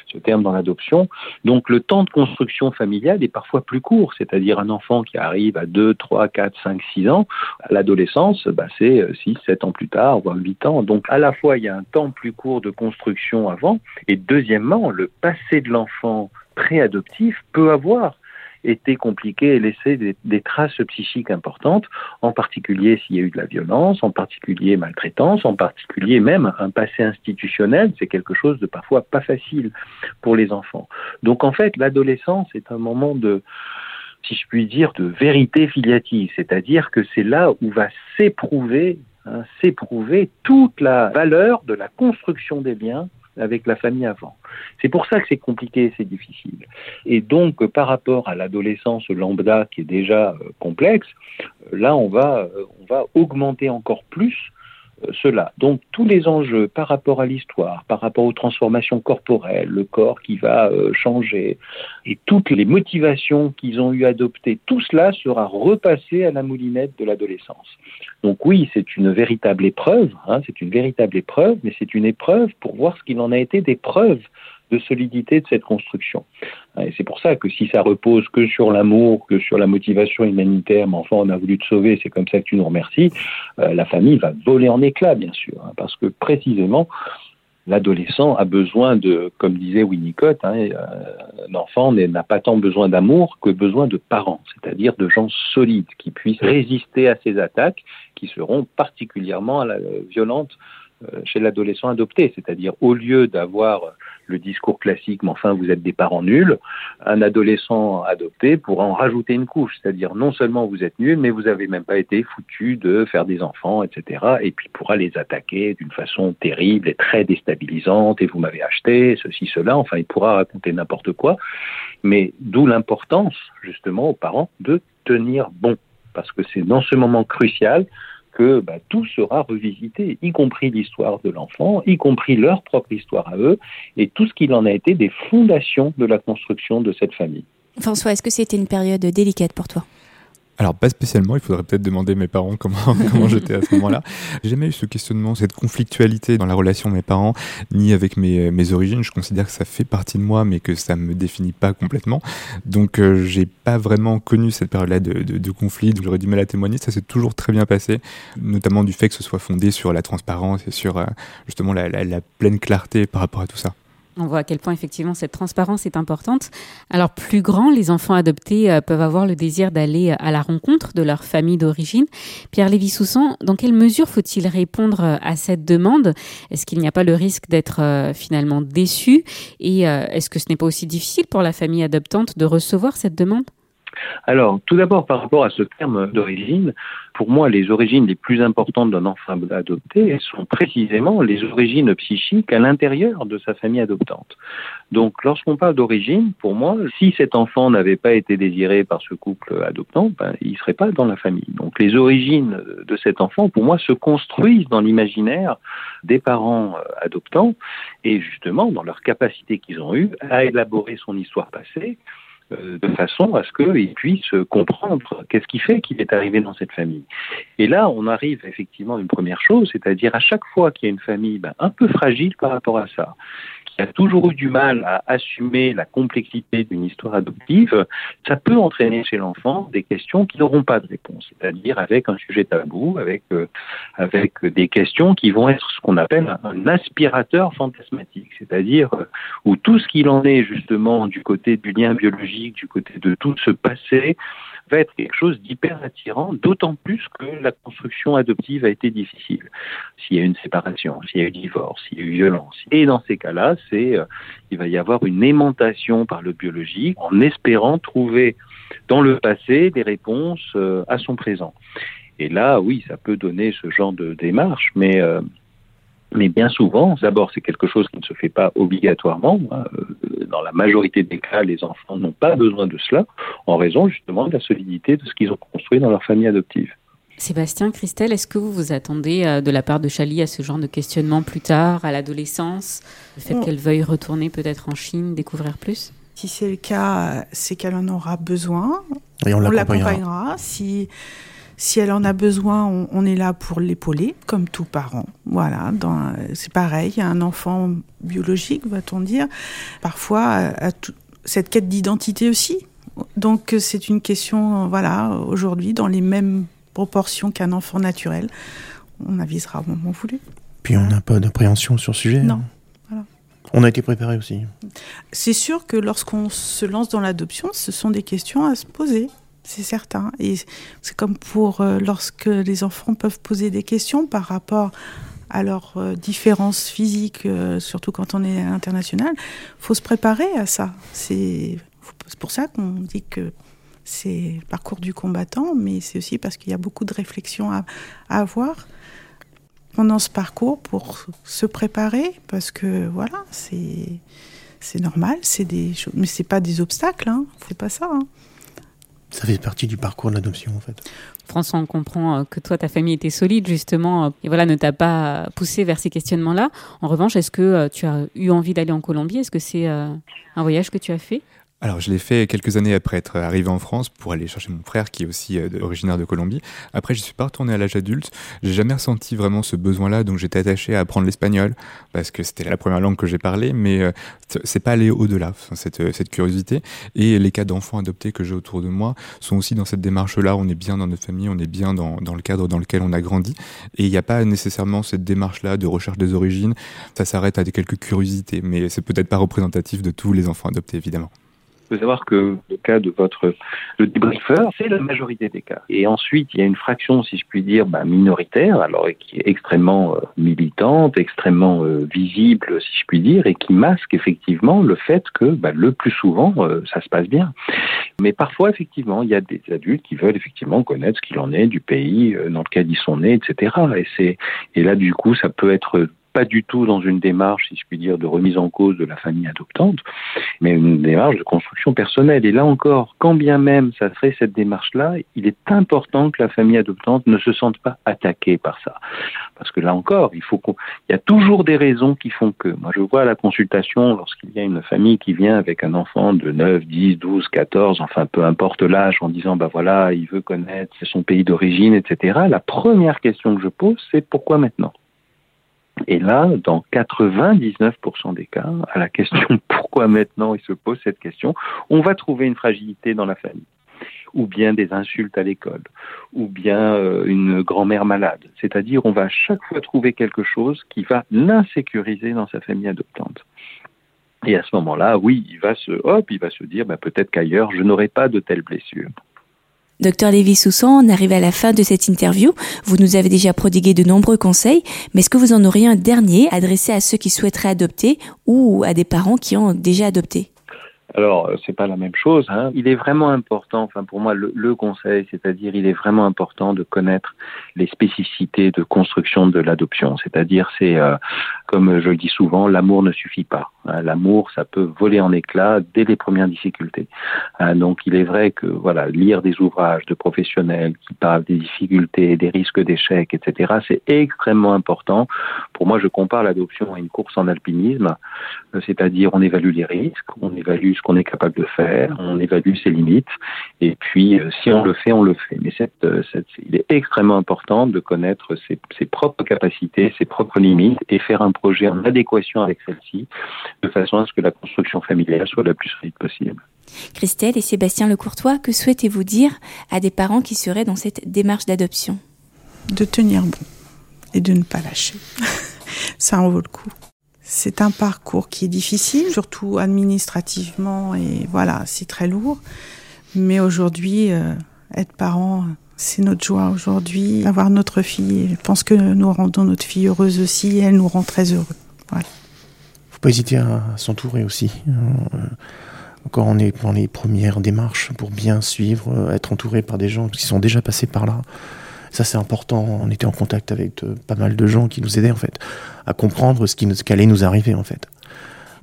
ce terme dans l'adoption. Donc le temps de construction familiale est parfois plus court, c'est-à-dire un enfant qui arrive à 2, 3, 4, 5, 6 ans, à l'adolescence, bah, c'est 6, 7 ans plus tard, voire 8 ans. Donc à la fois, il y a un temps plus court de construction avant, et deuxièmement, le passé de l'enfant préadoptif peut avoir été compliqué et laissé des, traces psychiques importantes, en particulier s'il y a eu de la violence, en particulier maltraitance, en particulier même un passé institutionnel, c'est quelque chose de parfois pas facile pour les enfants. Donc en fait, l'adolescence est un moment de, si je puis dire, de vérité filiative, c'est-à-dire que c'est là où va s'éprouver hein, s'éprouver toute la valeur de la construction des liens avec la famille avant. C'est pour ça que c'est compliqué, c'est difficile. Et donc, par rapport à l'adolescence lambda qui est déjà euh, complexe, euh, là, on va, euh, on va augmenter encore plus cela. Donc tous les enjeux par rapport à l'histoire, par rapport aux transformations corporelles, le corps qui va changer, et toutes les motivations qu'ils ont eu adoptées, tout cela sera repassé à la moulinette de l'adolescence. Donc oui, c'est une véritable épreuve, hein, c'est une véritable épreuve, mais c'est une épreuve pour voir ce qu'il en a été des preuves de solidité de cette construction. Et c'est pour ça que si ça repose que sur l'amour, que sur la motivation humanitaire, mais enfin on a voulu te sauver, c'est comme ça que tu nous remercies, euh, la famille va voler en éclats, bien sûr, hein, parce que précisément, l'adolescent a besoin de, comme disait Winnicott, hein, euh, un enfant n'a pas tant besoin d'amour que besoin de parents, c'est-à-dire de gens solides qui puissent résister à ces attaques qui seront particulièrement violentes euh, chez l'adolescent adopté, c'est-à-dire au lieu d'avoir le discours classique, mais enfin vous êtes des parents nuls, un adolescent adopté pourra en rajouter une couche, c'est-à-dire non seulement vous êtes nuls, mais vous n'avez même pas été foutu de faire des enfants, etc. Et puis pourra les attaquer d'une façon terrible et très déstabilisante, et vous m'avez acheté, ceci, cela, enfin il pourra raconter n'importe quoi, mais d'où l'importance justement aux parents de tenir bon, parce que c'est dans ce moment crucial que bah, tout sera revisité, y compris l'histoire de l'enfant, y compris leur propre histoire à eux, et tout ce qu'il en a été des fondations de la construction de cette famille. François, est-ce que c'était une période délicate pour toi? Alors pas spécialement, il faudrait peut-être demander à mes parents comment, comment j'étais à ce moment-là. J'ai jamais eu ce questionnement, cette conflictualité dans la relation de mes parents, ni avec mes, mes origines. Je considère que ça fait partie de moi, mais que ça me définit pas complètement. Donc euh, j'ai pas vraiment connu cette période-là de, de, de, conflit, donc j'aurais du mal à témoigner. Ça s'est toujours très bien passé, notamment du fait que ce soit fondé sur la transparence et sur euh, justement la, la, la pleine clarté par rapport à tout ça. On voit à quel point effectivement cette transparence est importante. Alors plus grands, les enfants adoptés euh, peuvent avoir le désir d'aller euh, à la rencontre de leur famille d'origine. Pierre Lévy-Soussan, dans quelle mesure faut-il répondre euh, à cette demande? Est-ce qu'il n'y a pas le risque d'être finalement déçu? Et est-ce que ce n'est pas aussi difficile pour la famille adoptante de recevoir cette demande? Alors, tout d'abord, par rapport à ce terme d'origine, pour moi, les origines les plus importantes d'un enfant adopté sont précisément les origines psychiques à l'intérieur de sa famille adoptante. Donc, lorsqu'on parle d'origine, pour moi, si cet enfant n'avait pas été désiré par ce couple adoptant, ben, il ne serait pas dans la famille. Donc, les origines de cet enfant, pour moi, se construisent dans l'imaginaire des parents euh, adoptants et justement dans leur capacité qu'ils ont eue à élaborer son histoire passée de façon à ce qu'il puisse comprendre qu'est-ce qui fait qu'il est arrivé dans cette famille. Et là, on arrive effectivement à une première chose, c'est-à-dire à chaque fois qu'il y a une famille ben, un peu fragile par rapport à ça, a toujours eu du mal à assumer la complexité d'une histoire adoptive, ça peut entraîner chez l'enfant des questions qui n'auront pas de réponse, c'est-à-dire avec un sujet tabou, avec, euh, avec des questions qui vont être ce qu'on appelle un aspirateur fantasmatique, c'est-à-dire euh, où tout ce qu'il en est justement du côté du lien biologique, du côté de tout ce passé, va être quelque chose d'hyper attirant, d'autant plus que la construction adoptive a été difficile. S'il y a une séparation, s'il y a eu divorce, s'il y a eu violence. Et dans ces cas-là, c'est, euh, il va y avoir une aimantation par le biologique en espérant trouver dans le passé des réponses euh, à son présent. Et là, oui, ça peut donner ce genre de démarche, mais euh, mais bien souvent, d'abord, c'est quelque chose qui ne se fait pas obligatoirement. Hein, euh, dans la majorité des cas, les enfants n'ont pas besoin de cela, en raison justement de la solidité de ce qu'ils ont construit dans leur famille adoptive. Sébastien, Christelle, est-ce que vous vous attendez euh, de la part de Chali à ce genre de questionnement plus tard, à l'adolescence, le fait qu'elle veuille retourner peut-être en Chine, découvrir plus? Si c'est le cas, c'est qu'elle en aura besoin. Et on, l'accompagnera. Si, si elle en a besoin, on, est là pour l'épauler, comme tout parent. Voilà, c'est pareil, un enfant biologique, va-t-on dire, parfois a, cette quête d'identité aussi. Donc c'est une question, voilà, aujourd'hui, dans les mêmes proportions qu'un enfant naturel, on avisera au moment voulu. Puis on n'a pas d'appréhension sur ce sujet. Non. Hein. On a été préparé aussi. C'est sûr que lorsqu'on se lance dans l'adoption, ce sont des questions à se poser, c'est certain. Et c'est comme pour euh, lorsque les enfants peuvent poser des questions par rapport à leurs euh, différences physiques, euh, surtout quand on est international. Faut se préparer à ça. C'est pour ça qu'on dit que c'est le parcours du combattant, mais c'est aussi parce qu'il y a beaucoup de réflexions à avoir pendant ce parcours pour se préparer parce que voilà, c'est c'est normal, c'est des choses, mais c'est pas des obstacles, hein, c'est pas ça. Hein. Ça fait partie du parcours de l'adoption en fait. François, on comprend euh, que toi, ta famille était solide justement, euh, et voilà, ne t'a pas poussé vers ces questionnements-là. En revanche, est-ce que euh, tu as eu envie d'aller en Colombie? Est-ce que c'est un voyage que tu as fait? Alors, je l'ai fait quelques années après être arrivé en France pour aller chercher mon frère qui est aussi euh, originaire de Colombie. Après, je suis pas retourné à l'âge adulte. J'ai jamais ressenti vraiment ce besoin-là, donc j'étais attaché à apprendre l'espagnol parce que c'était la première langue que j'ai parlé, mais euh, c'est pas aller au-delà, cette, euh, cette curiosité. Et les cas d'enfants adoptés que j'ai autour de moi sont aussi dans cette démarche-là. On est bien dans notre famille, on est bien dans, dans le cadre dans lequel on a grandi. Et il n'y a pas nécessairement cette démarche-là de recherche des origines. Ça s'arrête à des quelques curiosités, mais c'est peut-être pas représentatif de tous les enfants adoptés, évidemment. Faut savoir que le cas de votre le c'est la majorité des cas. Et ensuite, il y a une fraction, si je puis dire, bah, minoritaire, alors qui est extrêmement euh, militante, extrêmement euh, visible, si je puis dire, et qui masque effectivement le fait que bah, le plus souvent, euh, ça se passe bien. Mais parfois, effectivement, il y a des adultes qui veulent effectivement connaître ce qu'il en est du pays dans lequel ils sont nés, etc. Et c'est et là, du coup, ça peut être pas du tout dans une démarche, si je puis dire, de remise en cause de la famille adoptante, mais une démarche de construction personnelle. Et là encore, quand bien même ça serait cette démarche-là, il est important que la famille adoptante ne se sente pas attaquée par ça. Parce que là encore, il faut qu'on, il y a toujours des raisons qui font que. Moi, je vois à la consultation, lorsqu'il y a une famille qui vient avec un enfant de 9, 10, 12, 14, enfin, peu importe l'âge, en disant, bah voilà, il veut connaître son pays d'origine, etc. La première question que je pose, c'est pourquoi maintenant? Et là, dans 99% des cas, à la question pourquoi maintenant il se pose cette question, on va trouver une fragilité dans la famille ou bien des insultes à l'école, ou bien euh, une grand-mère malade. C'est-à-dire, on va à chaque fois trouver quelque chose qui va l'insécuriser dans sa famille adoptante. Et à ce moment-là, oui, il va se, hop, il va se dire, bah, peut-être qu'ailleurs, je n'aurai pas de telles blessures. Docteur Lévy-Soussan, on arrive à la fin de cette interview. Vous nous avez déjà prodigué de nombreux conseils, mais est-ce que vous en auriez un dernier adressé à ceux qui souhaiteraient adopter ou à des parents qui ont déjà adopté? Alors, c'est pas la même chose. Hein. Il est vraiment important, enfin pour moi, le, le conseil, c'est-à-dire, il est vraiment important de connaître les spécificités de construction de l'adoption. C'est-à-dire, c'est euh, comme je le dis souvent, l'amour ne suffit pas. Hein. L'amour, ça peut voler en éclats dès les premières difficultés. Hein. Donc, il est vrai que voilà, lire des ouvrages de professionnels qui parlent des difficultés, des risques d'échec, etc., c'est extrêmement important. Pour moi, je compare l'adoption à une course en alpinisme, euh, c'est-à-dire, on évalue les risques, on évalue ce qu'on est capable de faire, on évalue ses limites, et puis euh, si on le fait, on le fait. Mais cette, euh, cette, il est extrêmement important de connaître ses, ses, propres capacités, ses propres limites, et faire un projet en adéquation avec celle-ci, de façon à ce que la construction familiale soit la plus solide possible. Christelle et Sébastien Lecourtois, que souhaitez-vous dire à des parents qui seraient dans cette démarche d'adoption? De tenir bon et de ne pas lâcher. Ça en vaut le coup. C'est un parcours qui est difficile, surtout administrativement, et voilà, c'est très lourd. Mais aujourd'hui, euh, être parent, c'est notre joie aujourd'hui. Avoir notre fille, je pense que nous rendons notre fille heureuse aussi, et elle nous rend très heureux. Voilà. Faut pas hésiter à, s'entourer aussi. Euh, encore on est dans les premières démarches pour bien suivre, euh, être entouré par des gens qui sont déjà passés par là. Ça, c'est important. On était en contact avec pas mal de gens qui nous aidaient, en fait, à comprendre ce qui, nous, allait nous arriver, en fait.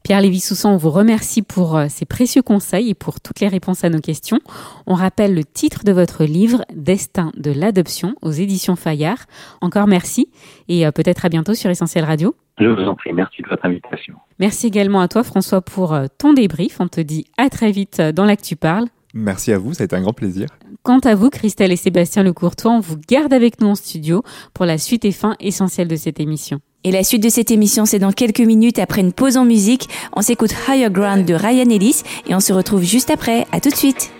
Pierre Lévy-Soussan, on vous remercie pour ces précieux conseils et pour toutes les réponses à nos questions. On rappelle le titre de votre livre, Destin de l'adoption, aux éditions Fayard. Encore merci et peut-être à bientôt sur Essentiel Radio. Je vous en prie, merci de votre invitation. Merci également à toi François pour ton débrief. On te dit à très vite dans l'Actu Parle. Merci à vous, ça a été un grand plaisir. Quant à vous, Christelle et Sébastien Lecourtois, on vous garde avec nous en studio pour la suite et fin essentielle de cette émission. Et la suite de cette émission, c'est dans quelques minutes après une pause en musique. On s'écoute Higher Ground de Ryan Ellis et on se retrouve juste après. À tout de suite.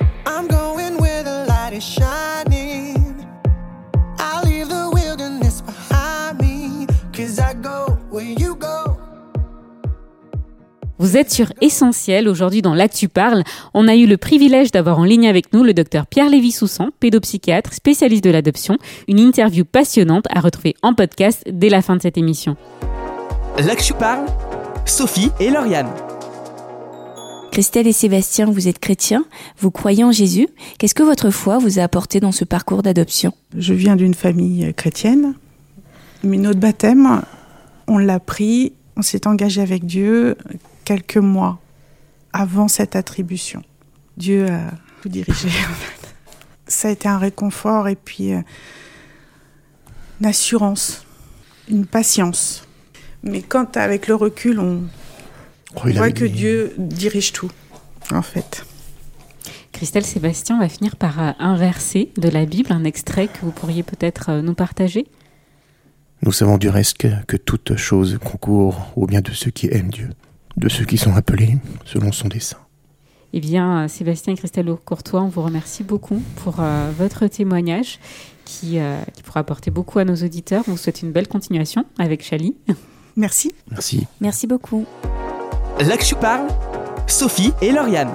Vous êtes sur Essentiel. Aujourd'hui, dans l'Actu Parle, on a eu le privilège d'avoir en ligne avec nous le docteur Pierre Lévy-Soussan, pédopsychiatre, spécialiste de l'adoption. Une interview passionnante à retrouver en podcast dès la fin de cette émission. L'Actu Parle, Sophie et Lauriane. Christelle et Sébastien, vous êtes chrétiens, vous croyez en Jésus. Qu'est-ce que votre foi vous a apporté dans ce parcours d'adoption? Je viens d'une famille chrétienne, mais notre baptême, on l'a pris, on s'est engagé avec Dieu quelques mois avant cette attribution. Dieu a tout dirigé. En fait. Ça a été un réconfort et puis euh, une assurance, une patience. Mais quand avec le recul, on, Oh, on voit que des- Dieu dirige tout, en fait. Christelle Sébastien va finir par euh, un verset de la Bible, un extrait que vous pourriez peut-être euh, nous partager. Nous savons du reste que, que toute chose concourt au bien de ceux qui aiment Dieu, de ceux qui sont appelés selon son dessein. Eh bien, euh, Sébastien et Christelle Courtois, on vous remercie beaucoup pour euh, votre témoignage qui, euh, qui pourra apporter beaucoup à nos auditeurs. On vous souhaite une belle continuation avec Chali. Merci. Merci. Merci beaucoup. L'Actu Parle, Sophie et Lauriane.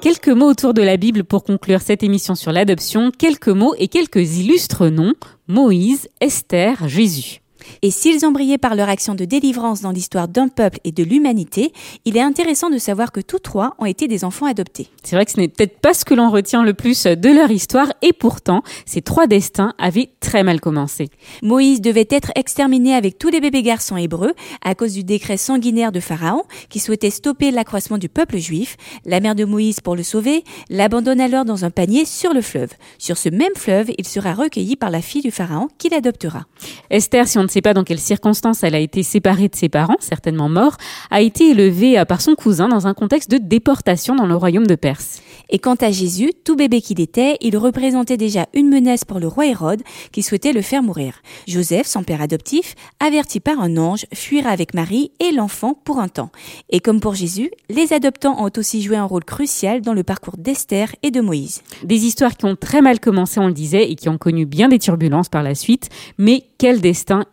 Quelques mots autour de la Bible pour conclure cette émission sur l'adoption. Quelques mots et quelques illustres noms. Moïse, Esther, Jésus. Et s'ils ont brillé par leur action de délivrance dans l'histoire d'un peuple et de l'humanité, il est intéressant de savoir que tous trois ont été des enfants adoptés. C'est vrai que ce n'est peut-être pas ce que l'on retient le plus de leur histoire et pourtant, ces trois destins avaient très mal commencé. Moïse devait être exterminé avec tous les bébés garçons hébreux à cause du décret sanguinaire de Pharaon qui souhaitait stopper l'accroissement du peuple juif. La mère de Moïse, pour le sauver, l'abandonne alors dans un panier sur le fleuve. Sur ce même fleuve, il sera recueilli par la fille du Pharaon qui l'adoptera. Esther, si on ne sait pas dans quelles circonstances elle a été séparée de ses parents, certainement morts, a été élevée euh, par son cousin dans un contexte de déportation dans le royaume de Perse. Et quant à Jésus, tout bébé qu'il était, il représentait déjà une menace pour le roi Hérode qui souhaitait le faire mourir. Joseph, son père adoptif, averti par un ange, fuira avec Marie et l'enfant pour un temps. Et comme pour Jésus, les adoptants ont aussi joué un rôle crucial dans le parcours d'Esther et de Moïse. Des histoires qui ont très mal commencé, on le disait, et qui ont connu bien des turbulences par la suite, mais quel destin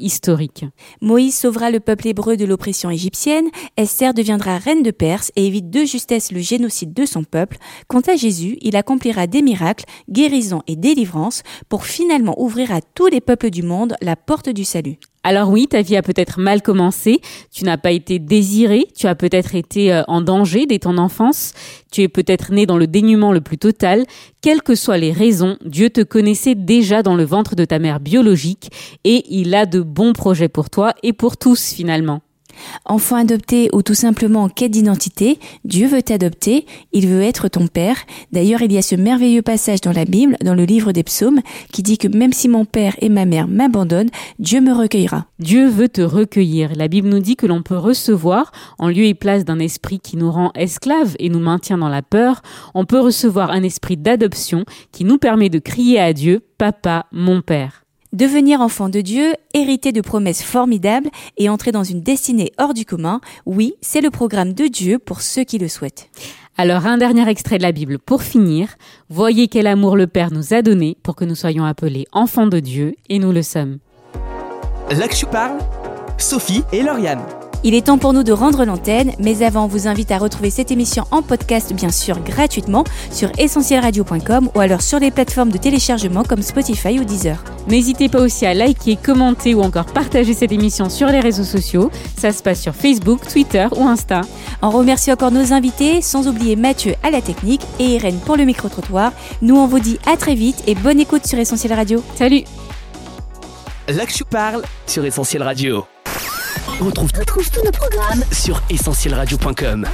Moïse sauvera le peuple hébreu de l'oppression égyptienne, Esther deviendra reine de Perse et évite de justesse le génocide de son peuple. Quant à Jésus, il accomplira des miracles, guérisons et délivrances pour finalement ouvrir à tous les peuples du monde la porte du salut. Alors oui, ta vie a peut-être mal commencé, tu n'as pas été désiré, tu as peut-être été euh, en danger dès ton enfance, tu es peut-être né dans le dénuement le plus total. Quelles que soient les raisons, Dieu te connaissait déjà dans le ventre de ta mère biologique et il a de bons projets pour toi et pour tous finalement. Enfant adopté ou tout simplement en quête d'identité, Dieu veut t'adopter, il veut être ton père. D'ailleurs, il y a ce merveilleux passage dans la Bible, dans le livre des psaumes, qui dit que même si mon père et ma mère m'abandonnent, Dieu me recueillera. Dieu veut te recueillir. La Bible nous dit que l'on peut recevoir, en lieu et place d'un esprit qui nous rend esclaves et nous maintient dans la peur, on peut recevoir un esprit d'adoption qui nous permet de crier à Dieu, Papa, mon Père. Devenir enfant de Dieu, hériter de promesses formidables et entrer dans une destinée hors du commun, oui, c'est le programme de Dieu pour ceux qui le souhaitent. Alors un dernier extrait de la Bible pour finir. Voyez quel amour le Père nous a donné pour que nous soyons appelés enfants de Dieu, et nous le sommes. L'Actu Parle, Sophie et Lauriane. Il est temps pour nous de rendre l'antenne, mais avant, on vous invite à retrouver cette émission en podcast, bien sûr, gratuitement, sur essentielradio.com ou alors sur les plateformes de téléchargement comme Spotify ou Deezer. N'hésitez pas aussi à liker, commenter ou encore partager cette émission sur les réseaux sociaux. Ça se passe sur Facebook, Twitter ou Insta. On remercie encore nos invités, sans oublier Mathieu à la technique et Irène pour le micro-trottoir. Nous, on vous dit à très vite et bonne écoute sur Essentiel Radio. Salut L'Actu Parle sur Essentiel Radio. Retrouve, retrouve tous nos programmes sur essentielradio.com.